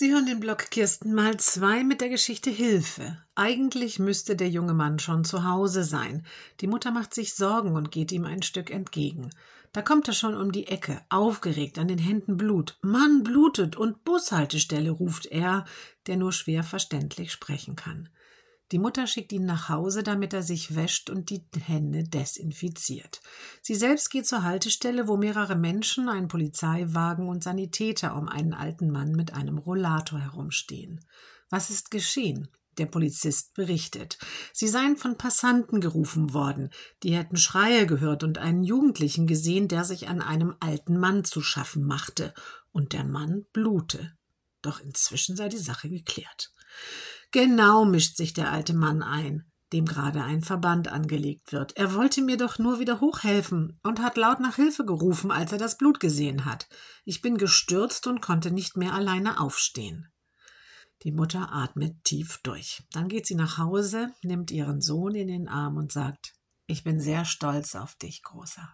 Sie hören den Blog Kirsten mal zwei mit der Geschichte Hilfe. Eigentlich müsste der junge Mann schon zu Hause sein. Die Mutter macht sich Sorgen und geht ihm ein Stück entgegen. Da kommt er schon um die Ecke, aufgeregt, an den Händen Blut. Mann blutet und Bushaltestelle, ruft er, der nur schwer verständlich sprechen kann. Die Mutter schickt ihn nach Hause, damit er sich wäscht und die Hände desinfiziert. Sie selbst geht zur Haltestelle, wo mehrere Menschen, ein Polizeiwagen und Sanitäter um einen alten Mann mit einem Rollator herumstehen. Was ist geschehen? Der Polizist berichtet. Sie seien von Passanten gerufen worden. Die hätten Schreie gehört und einen Jugendlichen gesehen, der sich an einem alten Mann zu schaffen machte. Und der Mann blute. Doch inzwischen sei die Sache geklärt. Genau mischt sich der alte Mann ein, dem gerade ein Verband angelegt wird. Er wollte mir doch nur wieder hochhelfen und hat laut nach Hilfe gerufen, als er das Blut gesehen hat. Ich bin gestürzt und konnte nicht mehr alleine aufstehen. Die Mutter atmet tief durch. Dann geht sie nach Hause, nimmt ihren Sohn in den Arm und sagt Ich bin sehr stolz auf dich, Großer.